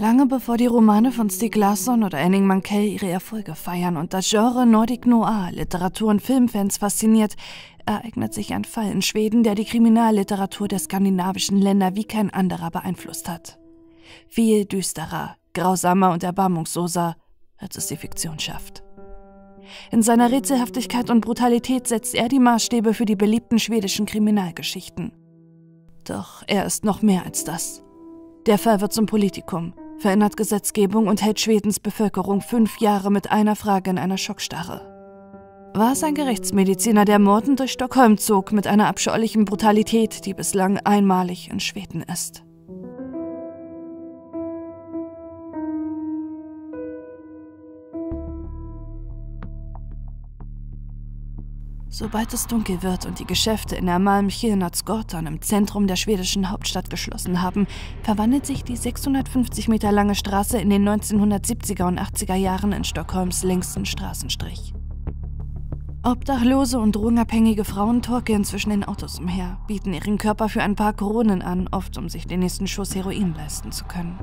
Lange bevor die Romane von Stieg Larsson oder Henning Mankell ihre Erfolge feiern und das Genre Nordic Noir Literatur- und Filmfans fasziniert, ereignet sich ein Fall in Schweden, der die Kriminalliteratur der skandinavischen Länder wie kein anderer beeinflusst hat. Viel düsterer, grausamer und erbarmungsloser, als es die Fiktion schafft. In seiner Rätselhaftigkeit und Brutalität setzt er die Maßstäbe für die beliebten schwedischen Kriminalgeschichten. Doch er ist noch mehr als das. Der Fall wird zum Politikum, verändert Gesetzgebung und hält Schwedens Bevölkerung fünf Jahre mit einer Frage in einer Schockstarre. War es ein Gerichtsmediziner, der Morden durch Stockholm zog mit einer abscheulichen Brutalität, die bislang einmalig in Schweden ist? Sobald es dunkel wird und die Geschäfte in der Malmkirnatsgatan im Zentrum der schwedischen Hauptstadt geschlossen haben, verwandelt sich die 650 Meter lange Straße in den 1970er und 80er Jahren in Stockholms längsten Straßenstrich. Obdachlose und drogenabhängige Frauen torkeln zwischen den Autos umher, bieten ihren Körper für ein paar Kronen an, oft um sich den nächsten Schuss Heroin leisten zu können.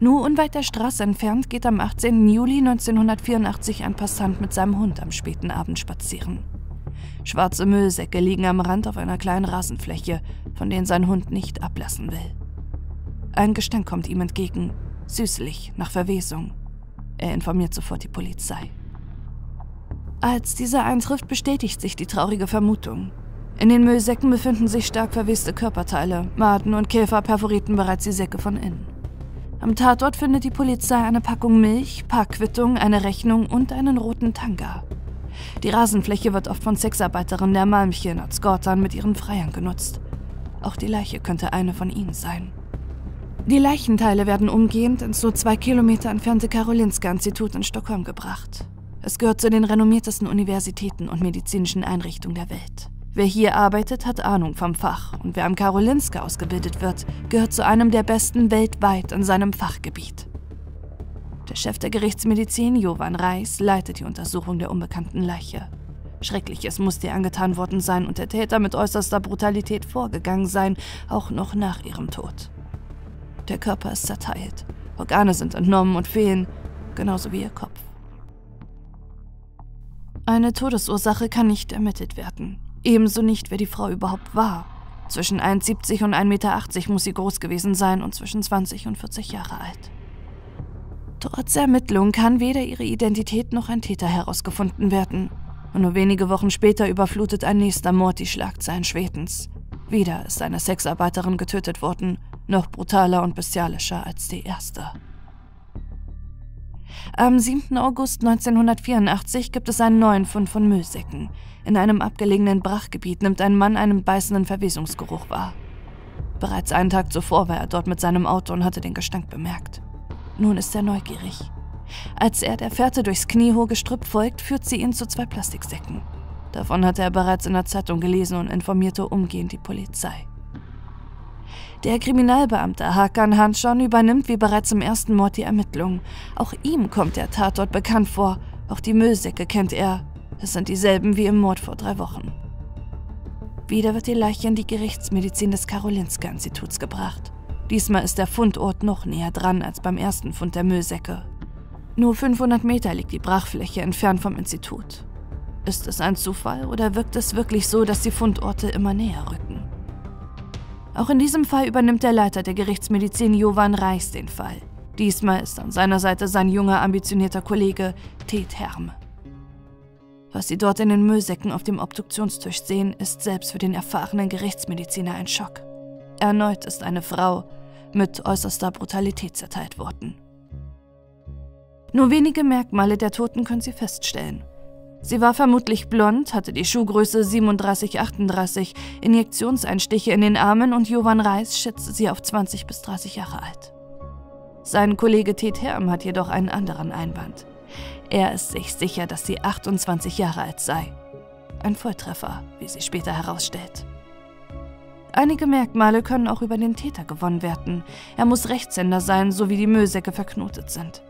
Nur unweit der Straße entfernt geht am 18. Juli 1984 ein Passant mit seinem Hund am späten Abend spazieren. Schwarze Müllsäcke liegen am Rand auf einer kleinen Rasenfläche, von denen sein Hund nicht ablassen will. Ein Gestank kommt ihm entgegen, süßlich, nach Verwesung. Er informiert sofort die Polizei. Als dieser eintrifft, bestätigt sich die traurige Vermutung. In den Müllsäcken befinden sich stark verweste Körperteile, Maden und Käfer perforierten bereits die Säcke von innen. Am Tatort findet die Polizei eine Packung Milch, Parkquittung, eine Rechnung und einen roten Tanga. Die Rasenfläche wird oft von Sexarbeiterinnen der Malmchen als Gortan mit ihren Freiern genutzt. Auch die Leiche könnte eine von ihnen sein. Die Leichenteile werden umgehend ins so zwei Kilometer entfernte Karolinska-Institut in Stockholm gebracht. Es gehört zu den renommiertesten Universitäten und medizinischen Einrichtungen der Welt. Wer hier arbeitet, hat Ahnung vom Fach und wer am Karolinska ausgebildet wird, gehört zu einem der besten weltweit in seinem Fachgebiet. Der Chef der Gerichtsmedizin, Jovan Reis, leitet die Untersuchung der unbekannten Leiche. Schreckliches muss ihr angetan worden sein und der Täter mit äußerster Brutalität vorgegangen sein, auch noch nach ihrem Tod. Der Körper ist zerteilt, Organe sind entnommen und fehlen, genauso wie ihr Kopf. Eine Todesursache kann nicht ermittelt werden, ebenso nicht, wer die Frau überhaupt war. Zwischen 1,70 und 1,80 Meter muss sie groß gewesen sein und zwischen 20 und 40 Jahre alt. Trotz Ermittlungen kann weder ihre Identität noch ein Täter herausgefunden werden. Und nur wenige Wochen später überflutet ein nächster Mord die Schlagzeilen Schwedens. Wieder ist eine Sexarbeiterin getötet worden, noch brutaler und bestialischer als die erste. Am 7. August 1984 gibt es einen neuen Fund von Müllsäcken. In einem abgelegenen Brachgebiet nimmt ein Mann einen beißenden Verwesungsgeruch wahr. Bereits einen Tag zuvor war er dort mit seinem Auto und hatte den Gestank bemerkt. Nun ist er neugierig. Als er der Fährte durchs kniehohe Gestrüpp folgt, führt sie ihn zu zwei Plastiksäcken. Davon hatte er bereits in der Zeitung gelesen und informierte umgehend die Polizei. Der Kriminalbeamte Hakan Hanschon übernimmt wie bereits im ersten Mord die Ermittlungen. Auch ihm kommt der Tatort bekannt vor. Auch die Müllsäcke kennt er. Es sind dieselben wie im Mord vor drei Wochen. Wieder wird die Leiche in die Gerichtsmedizin des Karolinska-Instituts gebracht. Diesmal ist der Fundort noch näher dran als beim ersten Fund der Müllsäcke. Nur 500 Meter liegt die Brachfläche entfernt vom Institut. Ist es ein Zufall oder wirkt es wirklich so, dass die Fundorte immer näher rücken? Auch in diesem Fall übernimmt der Leiter der Gerichtsmedizin Jovan Reichs den Fall. Diesmal ist an seiner Seite sein junger, ambitionierter Kollege Ted Herm. Was sie dort in den Müllsäcken auf dem Obduktionstisch sehen, ist selbst für den erfahrenen Gerichtsmediziner ein Schock. Erneut ist eine Frau mit äußerster Brutalität zerteilt worden. Nur wenige Merkmale der Toten können sie feststellen. Sie war vermutlich blond, hatte die Schuhgröße 37-38, Injektionseinstiche in den Armen und Jovan Reis schätzte sie auf 20 bis 30 Jahre alt. Sein Kollege Ted Herm hat jedoch einen anderen Einwand. Er ist sich sicher, dass sie 28 Jahre alt sei. Ein Volltreffer, wie sie später herausstellt. Einige Merkmale können auch über den Täter gewonnen werden. Er muss Rechtshänder sein, so wie die Müllsäcke verknotet sind.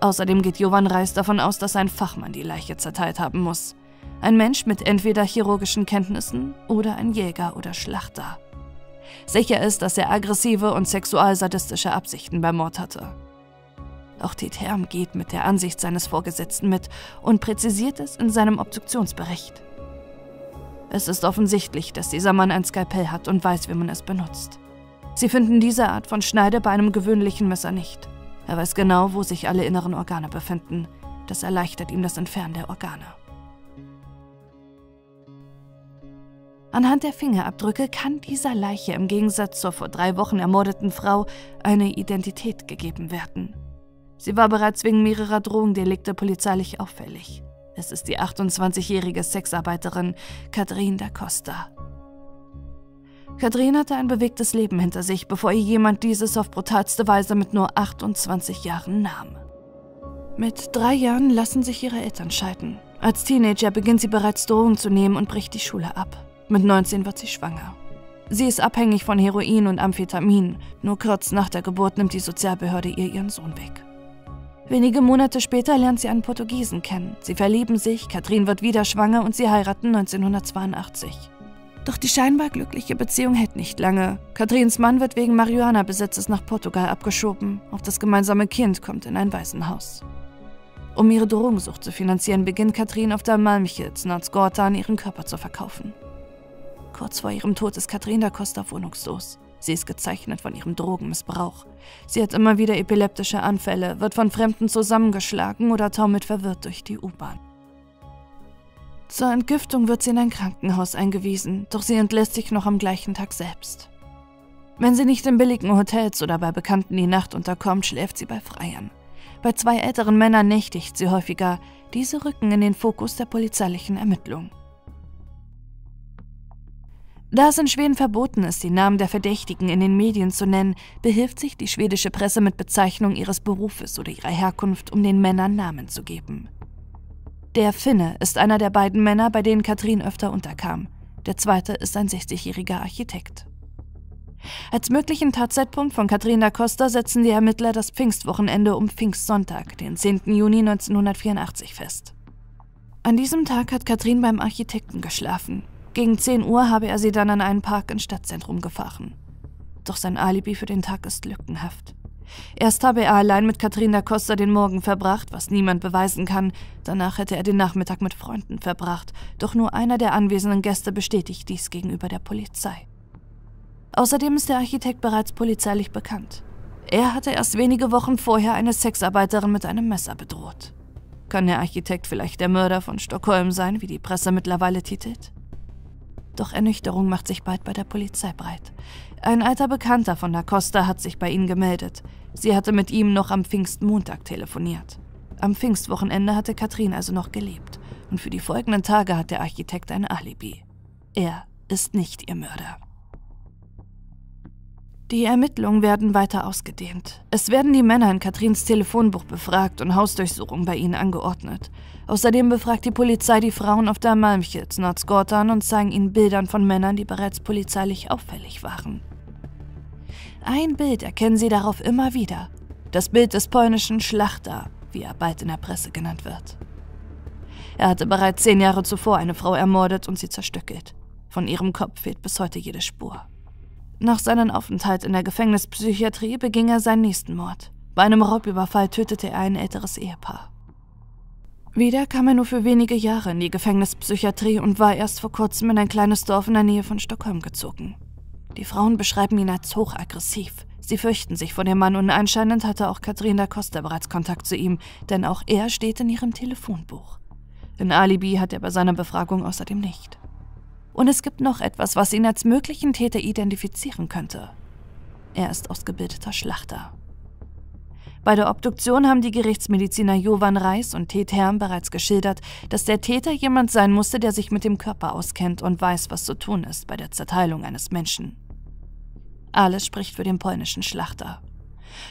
Außerdem geht Jovan Reis davon aus, dass ein Fachmann die Leiche zerteilt haben muss. Ein Mensch mit entweder chirurgischen Kenntnissen oder ein Jäger oder Schlachter. Sicher ist, dass er aggressive und sexualsadistische Absichten beim Mord hatte. Auch Ted Herm geht mit der Ansicht seines Vorgesetzten mit und präzisiert es in seinem Obduktionsbericht. Es ist offensichtlich, dass dieser Mann ein Skalpell hat und weiß, wie man es benutzt. Sie finden diese Art von Schneide bei einem gewöhnlichen Messer nicht. Er weiß genau, wo sich alle inneren Organe befinden. Das erleichtert ihm das Entfernen der Organe. Anhand der Fingerabdrücke kann dieser Leiche im Gegensatz zur vor drei Wochen ermordeten Frau eine Identität gegeben werden. Sie war bereits wegen mehrerer Drogendelikte polizeilich auffällig. Es ist die 28-jährige Sexarbeiterin Katrin da Costa. Katrin hatte ein bewegtes Leben hinter sich, bevor ihr jemand dieses auf brutalste Weise mit nur 28 Jahren nahm. Mit drei Jahren lassen sich ihre Eltern scheiden. Als Teenager beginnt sie bereits Drogen zu nehmen und bricht die Schule ab. Mit 19 wird sie schwanger. Sie ist abhängig von Heroin und Amphetamin. Nur kurz nach der Geburt nimmt die Sozialbehörde ihr ihren Sohn weg. Wenige Monate später lernt sie einen Portugiesen kennen. Sie verlieben sich, Katrin wird wieder schwanger und sie heiraten 1982. Doch die scheinbar glückliche Beziehung hält nicht lange. Katrins Mann wird wegen Marihuana-Besitzes nach Portugal abgeschoben. Auch das gemeinsame Kind kommt in ein Waisenhaus. Um ihre Drogensucht zu finanzieren, beginnt Katrin auf der Malmchitz, Nordsgortan, ihren Körper zu verkaufen. Kurz vor ihrem Tod ist Katrin da Costa wohnungslos. Sie ist gezeichnet von ihrem Drogenmissbrauch. Sie hat immer wieder epileptische Anfälle, wird von Fremden zusammengeschlagen oder taumelt verwirrt durch die U-Bahn. Zur Entgiftung wird sie in ein Krankenhaus eingewiesen, doch sie entlässt sich noch am gleichen Tag selbst. Wenn sie nicht in billigen Hotels oder bei Bekannten die Nacht unterkommt, schläft sie bei Freiern. Bei zwei älteren Männern nächtigt sie häufiger. Diese rücken in den Fokus der polizeilichen Ermittlung. Da es in Schweden verboten ist, die Namen der Verdächtigen in den Medien zu nennen, behilft sich die schwedische Presse mit Bezeichnung ihres Berufes oder ihrer Herkunft, um den Männern Namen zu geben. Der Finne ist einer der beiden Männer, bei denen Katrin öfter unterkam. Der zweite ist ein 60-jähriger Architekt. Als möglichen Tatzeitpunkt von Katrin da Costa setzen die Ermittler das Pfingstwochenende um Pfingstsonntag, den 10. Juni 1984, fest. An diesem Tag hat Katrin beim Architekten geschlafen. Gegen 10 Uhr habe er sie dann an einen Park im Stadtzentrum gefahren. Doch sein Alibi für den Tag ist lückenhaft. Erst habe er allein mit Katrin da Costa den Morgen verbracht, was niemand beweisen kann. Danach hätte er den Nachmittag mit Freunden verbracht. Doch nur einer der anwesenden Gäste bestätigt dies gegenüber der Polizei. Außerdem ist der Architekt bereits polizeilich bekannt. Er hatte erst wenige Wochen vorher eine Sexarbeiterin mit einem Messer bedroht. Kann der Architekt vielleicht der Mörder von Stockholm sein, wie die Presse mittlerweile titelt? Doch Ernüchterung macht sich bald bei der Polizei breit. Ein alter Bekannter von Da Costa hat sich bei ihnen gemeldet. Sie hatte mit ihm noch am Pfingstmontag telefoniert. Am Pfingstwochenende hatte Katrin also noch gelebt. Und für die folgenden Tage hat der Architekt ein Alibi. Er ist nicht ihr Mörder. Die Ermittlungen werden weiter ausgedehnt. Es werden die Männer in Katrins Telefonbuch befragt und Hausdurchsuchungen bei ihnen angeordnet. Außerdem befragt die Polizei die Frauen auf der Malmchitz, Nordsgothan und zeigen ihnen Bildern von Männern, die bereits polizeilich auffällig waren. Ein Bild erkennen sie darauf immer wieder. Das Bild des polnischen Schlachter, wie er bald in der Presse genannt wird. Er hatte bereits zehn Jahre zuvor eine Frau ermordet und sie zerstückelt. Von ihrem Kopf fehlt bis heute jede Spur. Nach seinem Aufenthalt in der Gefängnispsychiatrie beging er seinen nächsten Mord. Bei einem Raubüberfall tötete er ein älteres Ehepaar. Wieder kam er nur für wenige Jahre in die Gefängnispsychiatrie und war erst vor kurzem in ein kleines Dorf in der Nähe von Stockholm gezogen. Die Frauen beschreiben ihn als hochaggressiv. Sie fürchten sich vor dem Mann und anscheinend hatte auch Katrin da Costa bereits Kontakt zu ihm, denn auch er steht in ihrem Telefonbuch. Ein Alibi hat er bei seiner Befragung außerdem nicht. Und es gibt noch etwas, was ihn als möglichen Täter identifizieren könnte. Er ist ausgebildeter Schlachter. Bei der Obduktion haben die Gerichtsmediziner Jovan Reis und Ted Herm bereits geschildert, dass der Täter jemand sein musste, der sich mit dem Körper auskennt und weiß, was zu tun ist bei der Zerteilung eines Menschen. Alles spricht für den polnischen Schlachter.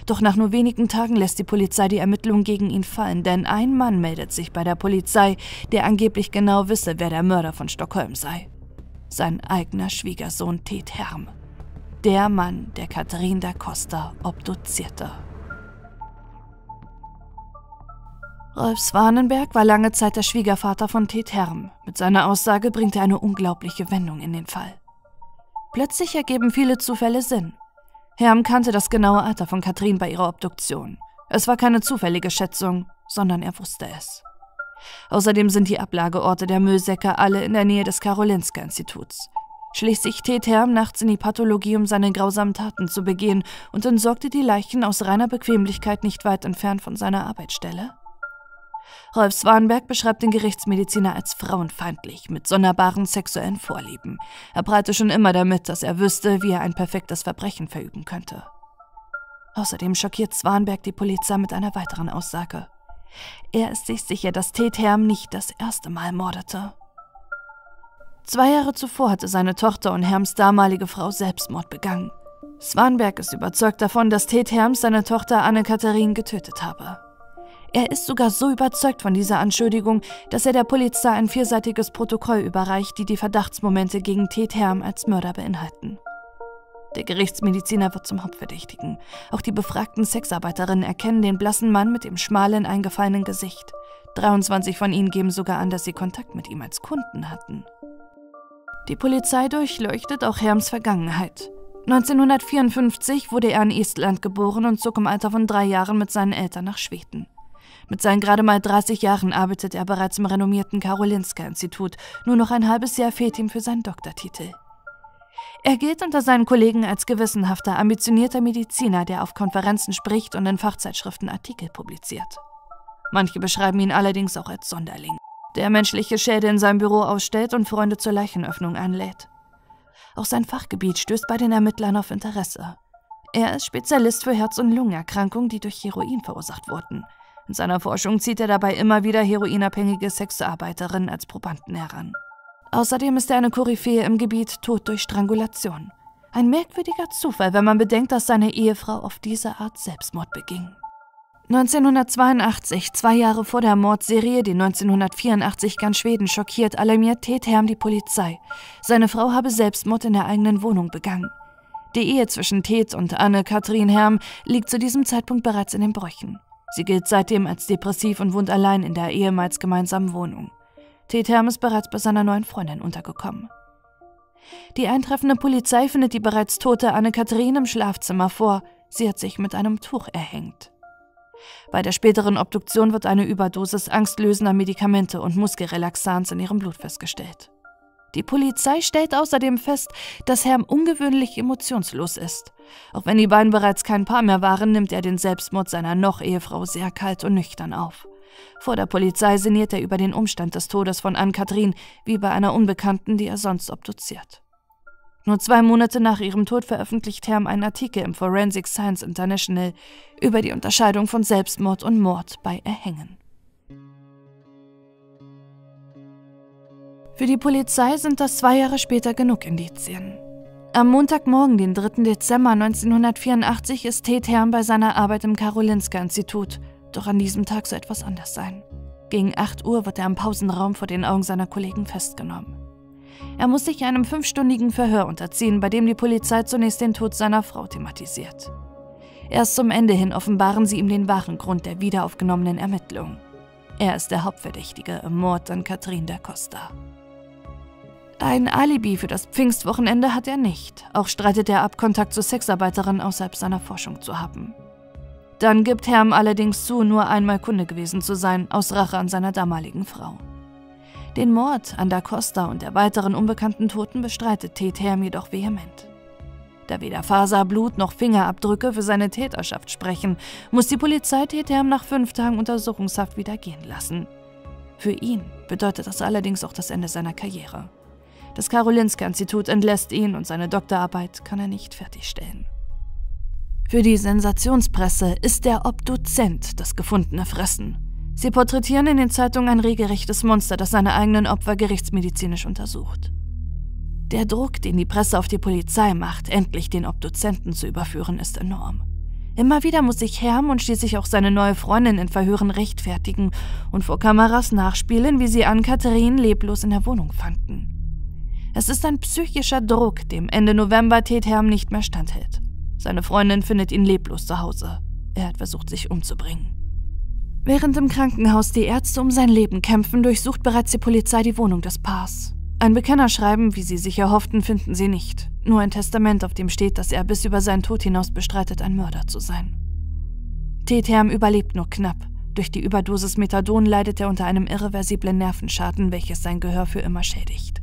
Doch nach nur wenigen Tagen lässt die Polizei die Ermittlungen gegen ihn fallen, denn ein Mann meldet sich bei der Polizei, der angeblich genau wisse, wer der Mörder von Stockholm sei sein eigener Schwiegersohn Ted Herm. Der Mann, der Katharin da Costa obduzierte. Rolf Swanenberg war lange Zeit der Schwiegervater von Ted Herm. Mit seiner Aussage bringt er eine unglaubliche Wendung in den Fall. Plötzlich ergeben viele Zufälle Sinn. Herm kannte das genaue Alter von Katrin bei ihrer Obduktion. Es war keine zufällige Schätzung, sondern er wusste es. Außerdem sind die Ablageorte der Müllsäcke alle in der Nähe des Karolinska-Instituts. Schließlich tät Herm nachts in die Pathologie, um seine grausamen Taten zu begehen und entsorgte die Leichen aus reiner Bequemlichkeit nicht weit entfernt von seiner Arbeitsstelle. Rolf Swanberg beschreibt den Gerichtsmediziner als frauenfeindlich, mit sonderbaren sexuellen Vorlieben. Er prallte schon immer damit, dass er wüsste, wie er ein perfektes Verbrechen verüben könnte. Außerdem schockiert Swanberg die Polizei mit einer weiteren Aussage. Er ist sich sicher, dass Tetherm nicht das erste Mal mordete. Zwei Jahre zuvor hatte seine Tochter und Herms damalige Frau Selbstmord begangen. Swanberg ist überzeugt davon, dass Ted Herms seine Tochter Anne-Katharin getötet habe. Er ist sogar so überzeugt von dieser Anschuldigung, dass er der Polizei ein vierseitiges Protokoll überreicht, die die Verdachtsmomente gegen Ted Herm als Mörder beinhalten. Der Gerichtsmediziner wird zum Hauptverdächtigen. Auch die befragten Sexarbeiterinnen erkennen den blassen Mann mit dem schmalen, eingefallenen Gesicht. 23 von ihnen geben sogar an, dass sie Kontakt mit ihm als Kunden hatten. Die Polizei durchleuchtet auch Herms Vergangenheit. 1954 wurde er in Estland geboren und zog im Alter von drei Jahren mit seinen Eltern nach Schweden. Mit seinen gerade mal 30 Jahren arbeitet er bereits im renommierten Karolinska-Institut. Nur noch ein halbes Jahr fehlt ihm für seinen Doktortitel. Er gilt unter seinen Kollegen als gewissenhafter, ambitionierter Mediziner, der auf Konferenzen spricht und in Fachzeitschriften Artikel publiziert. Manche beschreiben ihn allerdings auch als Sonderling, der menschliche Schäde in seinem Büro ausstellt und Freunde zur Leichenöffnung einlädt. Auch sein Fachgebiet stößt bei den Ermittlern auf Interesse. Er ist Spezialist für Herz- und Lungenerkrankungen, die durch Heroin verursacht wurden – in seiner Forschung zieht er dabei immer wieder heroinabhängige Sexarbeiterinnen als Probanden heran. Außerdem ist er eine Koryphäe im Gebiet Tod durch Strangulation. Ein merkwürdiger Zufall, wenn man bedenkt, dass seine Ehefrau auf diese Art Selbstmord beging. 1982, zwei Jahre vor der Mordserie, die 1984 ganz Schweden schockiert, alarmiert Tetherm die Polizei. Seine Frau habe Selbstmord in der eigenen Wohnung begangen. Die Ehe zwischen Tet und Anne-Kathrin Herm liegt zu diesem Zeitpunkt bereits in den Brüchen. Sie gilt seitdem als depressiv und wohnt allein in der ehemals gemeinsamen Wohnung. Tetherm ist bereits bei seiner neuen Freundin untergekommen. Die eintreffende Polizei findet die bereits tote Anne-Kathrin im Schlafzimmer vor. Sie hat sich mit einem Tuch erhängt. Bei der späteren Obduktion wird eine Überdosis angstlösender Medikamente und Muskelrelaxans in ihrem Blut festgestellt. Die Polizei stellt außerdem fest, dass Herm ungewöhnlich emotionslos ist. Auch wenn die beiden bereits kein Paar mehr waren, nimmt er den Selbstmord seiner Noch-Ehefrau sehr kalt und nüchtern auf. Vor der Polizei sinniert er über den Umstand des Todes von Ann-Kathrin, wie bei einer Unbekannten, die er sonst obduziert. Nur zwei Monate nach ihrem Tod veröffentlicht Herm einen Artikel im Forensic Science International über die Unterscheidung von Selbstmord und Mord bei Erhängen. Für die Polizei sind das zwei Jahre später genug Indizien. Am Montagmorgen, den 3. Dezember 1984, ist Ted Herrn bei seiner Arbeit im Karolinska-Institut. Doch an diesem Tag soll etwas anders sein. Gegen 8 Uhr wird er im Pausenraum vor den Augen seiner Kollegen festgenommen. Er muss sich einem fünfstündigen Verhör unterziehen, bei dem die Polizei zunächst den Tod seiner Frau thematisiert. Erst zum Ende hin offenbaren sie ihm den wahren Grund der wiederaufgenommenen Ermittlungen. Er ist der Hauptverdächtige im Mord an Katrin da Costa. Ein Alibi für das Pfingstwochenende hat er nicht. Auch streitet er ab, Kontakt zu Sexarbeiterinnen außerhalb seiner Forschung zu haben. Dann gibt Herm allerdings zu, nur einmal Kunde gewesen zu sein, aus Rache an seiner damaligen Frau. Den Mord an Da Costa und der weiteren unbekannten Toten bestreitet Ted Herm jedoch vehement. Da weder Faser, Blut noch Fingerabdrücke für seine Täterschaft sprechen, muss die Polizei Ted Herm nach fünf Tagen Untersuchungshaft wieder gehen lassen. Für ihn bedeutet das allerdings auch das Ende seiner Karriere. Das Karolinska-Institut entlässt ihn und seine Doktorarbeit kann er nicht fertigstellen. Für die Sensationspresse ist der Obduzent das gefundene Fressen. Sie porträtieren in den Zeitungen ein regelrechtes Monster, das seine eigenen Opfer gerichtsmedizinisch untersucht. Der Druck, den die Presse auf die Polizei macht, endlich den Obduzenten zu überführen, ist enorm. Immer wieder muss sich Herm und schließlich auch seine neue Freundin in Verhören rechtfertigen und vor Kameras nachspielen, wie sie Ann-Katharin leblos in der Wohnung fanden. Es ist ein psychischer Druck, dem Ende November Tetherm nicht mehr standhält. Seine Freundin findet ihn leblos zu Hause. Er hat versucht, sich umzubringen. Während im Krankenhaus die Ärzte um sein Leben kämpfen, durchsucht bereits die Polizei die Wohnung des Paars. Ein Bekennerschreiben, wie sie sich erhofften, finden sie nicht. Nur ein Testament, auf dem steht, dass er bis über seinen Tod hinaus bestreitet, ein Mörder zu sein. Tetherm überlebt nur knapp. Durch die Überdosis Methadon leidet er unter einem irreversiblen Nervenschaden, welches sein Gehör für immer schädigt.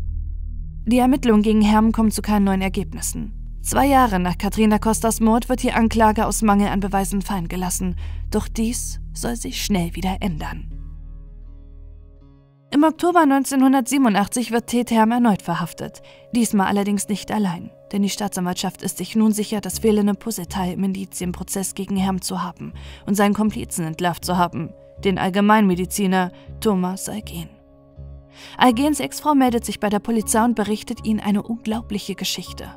Die Ermittlungen gegen Herm kommen zu keinen neuen Ergebnissen. Zwei Jahre nach Katrina Costas Mord wird die Anklage aus Mangel an Beweisen fallen gelassen. Doch dies soll sich schnell wieder ändern. Im Oktober 1987 wird Tetherm erneut verhaftet. Diesmal allerdings nicht allein, denn die Staatsanwaltschaft ist sich nun sicher, das fehlende Puzzleteil im Indizienprozess gegen Herm zu haben und seinen Komplizen entlarvt zu haben, den Allgemeinmediziner Thomas Algen. Algens Ex-Frau meldet sich bei der Polizei und berichtet ihnen eine unglaubliche Geschichte.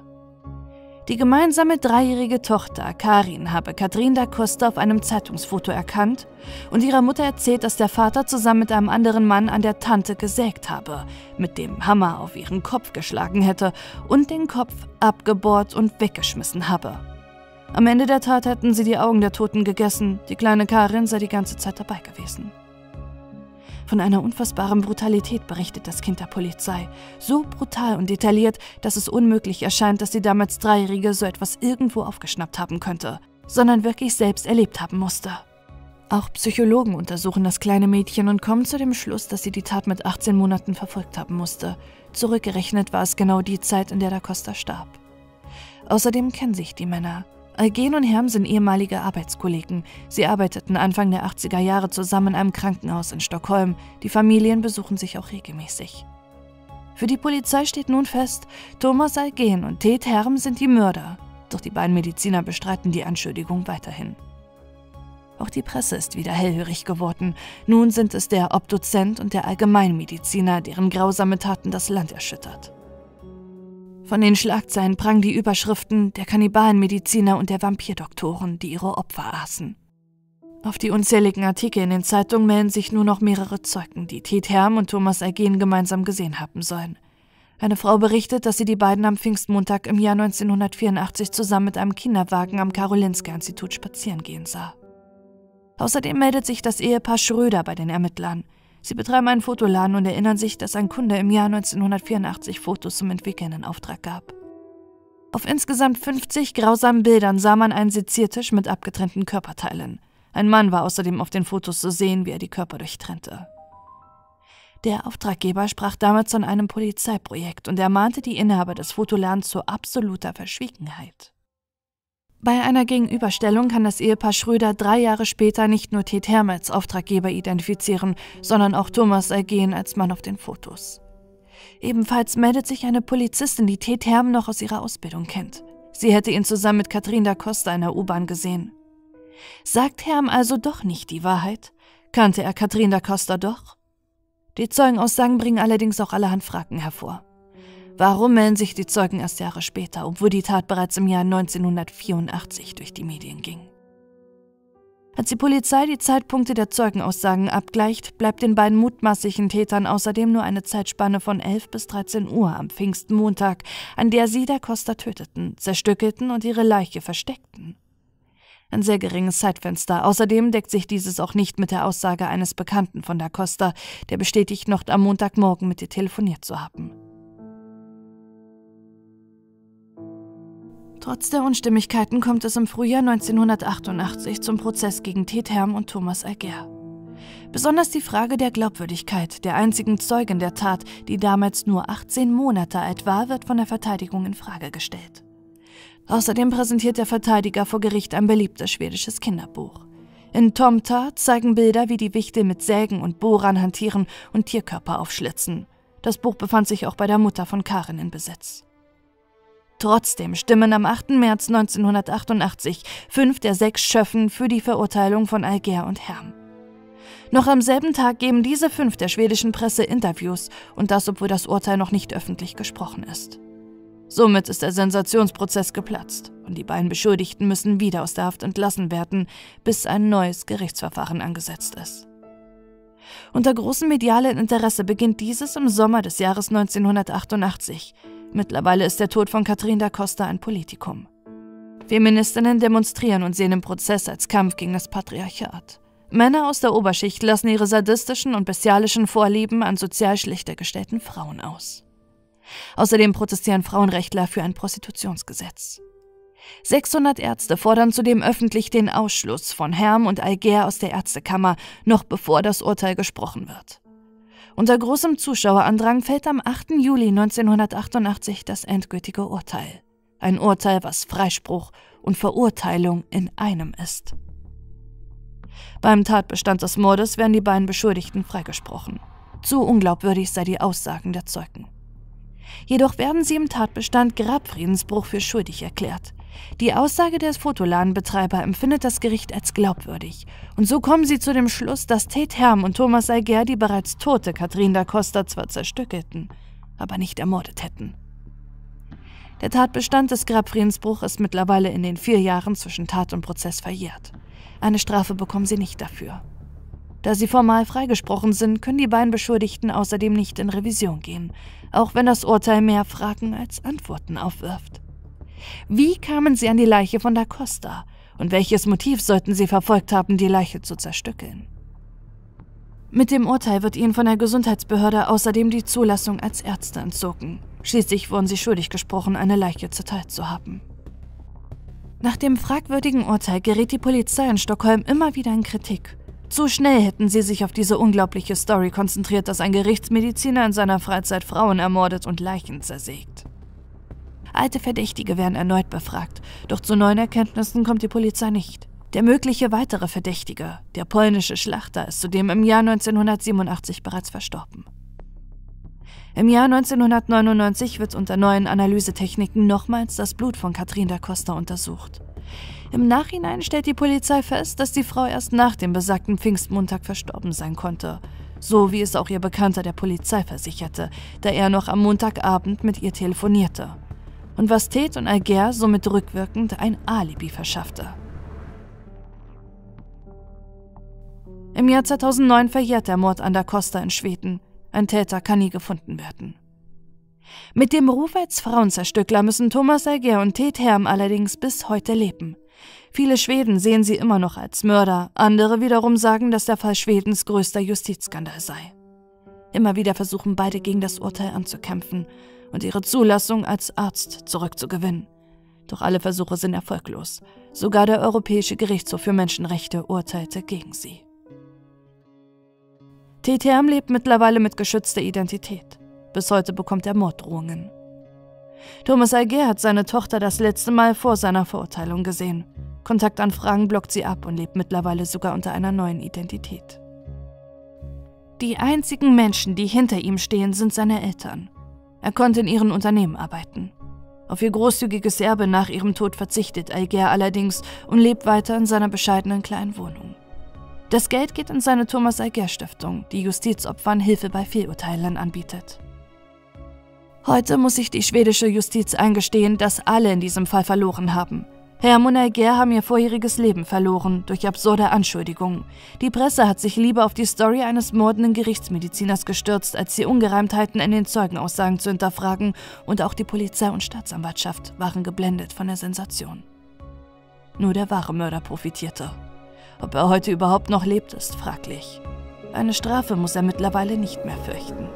Die gemeinsame dreijährige Tochter Karin habe Katrin da Costa auf einem Zeitungsfoto erkannt und ihrer Mutter erzählt, dass der Vater zusammen mit einem anderen Mann an der Tante gesägt habe, mit dem Hammer auf ihren Kopf geschlagen hätte und den Kopf abgebohrt und weggeschmissen habe. Am Ende der Tat hätten sie die Augen der Toten gegessen, die kleine Karin sei die ganze Zeit dabei gewesen. Von einer unfassbaren Brutalität berichtet das Kind der Polizei. So brutal und detailliert, dass es unmöglich erscheint, dass die damals Dreijährige so etwas irgendwo aufgeschnappt haben könnte, sondern wirklich selbst erlebt haben musste. Auch Psychologen untersuchen das kleine Mädchen und kommen zu dem Schluss, dass sie die Tat mit 18 Monaten verfolgt haben musste. Zurückgerechnet war es genau die Zeit, in der Da Costa starb. Außerdem kennen sich die Männer. Algen und Herm sind ehemalige Arbeitskollegen. Sie arbeiteten Anfang der 80er Jahre zusammen in einem Krankenhaus in Stockholm. Die Familien besuchen sich auch regelmäßig. Für die Polizei steht nun fest, Thomas Algen und Ted Herm sind die Mörder. Doch die beiden Mediziner bestreiten die Anschuldigung weiterhin. Auch die Presse ist wieder hellhörig geworden. Nun sind es der Obdozent und der Allgemeinmediziner, deren grausame Taten das Land erschüttert. Von den Schlagzeilen prangen die Überschriften der Kannibalenmediziner und der Vampirdoktoren, die ihre Opfer aßen. Auf die unzähligen Artikel in den Zeitungen melden sich nur noch mehrere Zeugen, die Ted Herm und Thomas Algen gemeinsam gesehen haben sollen. Eine Frau berichtet, dass sie die beiden am Pfingstmontag im Jahr 1984 zusammen mit einem Kinderwagen am Karolinska-Institut spazieren gehen sah. Außerdem meldet sich das Ehepaar Schröder bei den Ermittlern. Sie betreiben einen Fotoladen und erinnern sich, dass ein Kunde im Jahr 1984 Fotos zum Entwickeln in Auftrag gab. Auf insgesamt 50 grausamen Bildern sah man einen Seziertisch mit abgetrennten Körperteilen. Ein Mann war außerdem auf den Fotos zu sehen, wie er die Körper durchtrennte. Der Auftraggeber sprach damals von einem Polizeiprojekt und ermahnte die Inhaber des Fotoladens zu absoluter Verschwiegenheit. Bei einer Gegenüberstellung kann das Ehepaar Schröder drei Jahre später nicht nur Ted Herm als Auftraggeber identifizieren, sondern auch Thomas Algen als Mann auf den Fotos. Ebenfalls meldet sich eine Polizistin, die Ted Herm noch aus ihrer Ausbildung kennt. Sie hätte ihn zusammen mit Katrin da Costa in der U-Bahn gesehen. Sagt Herm also doch nicht die Wahrheit? Kannte er Katrin da Costa doch? Die Zeugenaussagen bringen allerdings auch allerhand Fragen hervor. Warum melden sich die Zeugen erst Jahre später, obwohl die Tat bereits im Jahr 1984 durch die Medien ging? Als die Polizei die Zeitpunkte der Zeugenaussagen abgleicht, bleibt den beiden mutmaßlichen Tätern außerdem nur eine Zeitspanne von 11 bis 13 Uhr am Pfingstmontag, an der sie der Costa töteten, zerstückelten und ihre Leiche versteckten. Ein sehr geringes Zeitfenster. Außerdem deckt sich dieses auch nicht mit der Aussage eines Bekannten von da Costa, der bestätigt, noch am Montagmorgen mit ihr telefoniert zu haben. Trotz der Unstimmigkeiten kommt es im Frühjahr 1988 zum Prozess gegen Tetherm und Thomas Alger. Besonders die Frage der Glaubwürdigkeit der einzigen Zeugin der Tat, die damals nur 18 Monate alt war, wird von der Verteidigung in Frage gestellt. Außerdem präsentiert der Verteidiger vor Gericht ein beliebtes schwedisches Kinderbuch. In Tomta zeigen Bilder, wie die Wichte mit Sägen und Bohrern hantieren und Tierkörper aufschlitzen. Das Buch befand sich auch bei der Mutter von Karin in Besitz. Trotzdem stimmen am 8. März 1988 fünf der sechs Schöffen für die Verurteilung von Alger und Herm. Noch am selben Tag geben diese fünf der schwedischen Presse Interviews und das, obwohl das Urteil noch nicht öffentlich gesprochen ist. Somit ist der Sensationsprozess geplatzt und die beiden Beschuldigten müssen wieder aus der Haft entlassen werden, bis ein neues Gerichtsverfahren angesetzt ist. Unter großem medialen Interesse beginnt dieses im Sommer des Jahres 1988 Mittlerweile ist der Tod von Katrin da Costa ein Politikum. Feministinnen demonstrieren und sehen den Prozess als Kampf gegen das Patriarchat. Männer aus der Oberschicht lassen ihre sadistischen und bestialischen Vorlieben an sozial schlechter gestellten Frauen aus. Außerdem protestieren Frauenrechtler für ein Prostitutionsgesetz. 600 Ärzte fordern zudem öffentlich den Ausschluss von Herm und Alger aus der Ärztekammer, noch bevor das Urteil gesprochen wird. Unter großem Zuschauerandrang fällt am 8. Juli 1988 das endgültige Urteil. Ein Urteil, was Freispruch und Verurteilung in einem ist. Beim Tatbestand des Mordes werden die beiden Beschuldigten freigesprochen. Zu unglaubwürdig sei die Aussagen der Zeugen. Jedoch werden sie im Tatbestand Grabfriedensbruch für schuldig erklärt. Die Aussage des Fotoladenbetreiber empfindet das Gericht als glaubwürdig. Und so kommen sie zu dem Schluss, dass Tate Herm und Thomas Alger die bereits tote Katrin da Costa zwar zerstückelten, aber nicht ermordet hätten. Der Tatbestand des Grabfriedensbruch ist mittlerweile in den vier Jahren zwischen Tat und Prozess verjährt. Eine Strafe bekommen sie nicht dafür. Da sie formal freigesprochen sind, können die beiden Beschuldigten außerdem nicht in Revision gehen, auch wenn das Urteil mehr Fragen als Antworten aufwirft. Wie kamen sie an die Leiche von Da Costa? Und welches Motiv sollten sie verfolgt haben, die Leiche zu zerstückeln? Mit dem Urteil wird ihnen von der Gesundheitsbehörde außerdem die Zulassung als Ärzte entzogen. Schließlich wurden sie schuldig gesprochen, eine Leiche zerteilt zu haben. Nach dem fragwürdigen Urteil gerät die Polizei in Stockholm immer wieder in Kritik. Zu schnell hätten sie sich auf diese unglaubliche Story konzentriert, dass ein Gerichtsmediziner in seiner Freizeit Frauen ermordet und Leichen zersägt. Alte Verdächtige werden erneut befragt, doch zu neuen Erkenntnissen kommt die Polizei nicht. Der mögliche weitere Verdächtige, der polnische Schlachter, ist zudem im Jahr 1987 bereits verstorben. Im Jahr 1999 wird unter neuen Analysetechniken nochmals das Blut von Katrin da Costa untersucht. Im Nachhinein stellt die Polizei fest, dass die Frau erst nach dem besagten Pfingstmontag verstorben sein konnte. So wie es auch ihr Bekannter der Polizei versicherte, da er noch am Montagabend mit ihr telefonierte und was Tate und Alger somit rückwirkend ein Alibi verschaffte. Im Jahr 2009 verjährt der Mord an da Costa in Schweden. Ein Täter kann nie gefunden werden. Mit dem Ruf als Frauenzerstückler müssen Thomas Alger und Tate Herm allerdings bis heute leben. Viele Schweden sehen sie immer noch als Mörder, andere wiederum sagen, dass der Fall Schwedens größter Justizskandal sei. Immer wieder versuchen beide gegen das Urteil anzukämpfen und ihre Zulassung als Arzt zurückzugewinnen. Doch alle Versuche sind erfolglos. Sogar der Europäische Gerichtshof für Menschenrechte urteilte gegen sie. TTM lebt mittlerweile mit geschützter Identität. Bis heute bekommt er Morddrohungen. Thomas Alger hat seine Tochter das letzte Mal vor seiner Verurteilung gesehen. Kontaktanfragen blockt sie ab und lebt mittlerweile sogar unter einer neuen Identität. Die einzigen Menschen, die hinter ihm stehen, sind seine Eltern. Er konnte in ihren Unternehmen arbeiten. Auf ihr großzügiges Erbe nach ihrem Tod verzichtet Alger allerdings und lebt weiter in seiner bescheidenen kleinen Wohnung. Das Geld geht in seine Thomas Alger Stiftung, die Justizopfern Hilfe bei Fehlurteilen anbietet. Heute muss sich die schwedische Justiz eingestehen, dass alle in diesem Fall verloren haben. Herr Monalger haben ihr vorheriges Leben verloren durch absurde Anschuldigungen. Die Presse hat sich lieber auf die Story eines mordenden Gerichtsmediziners gestürzt, als die Ungereimtheiten in den Zeugenaussagen zu hinterfragen, und auch die Polizei und Staatsanwaltschaft waren geblendet von der Sensation. Nur der wahre Mörder profitierte. Ob er heute überhaupt noch lebt, ist fraglich. Eine Strafe muss er mittlerweile nicht mehr fürchten.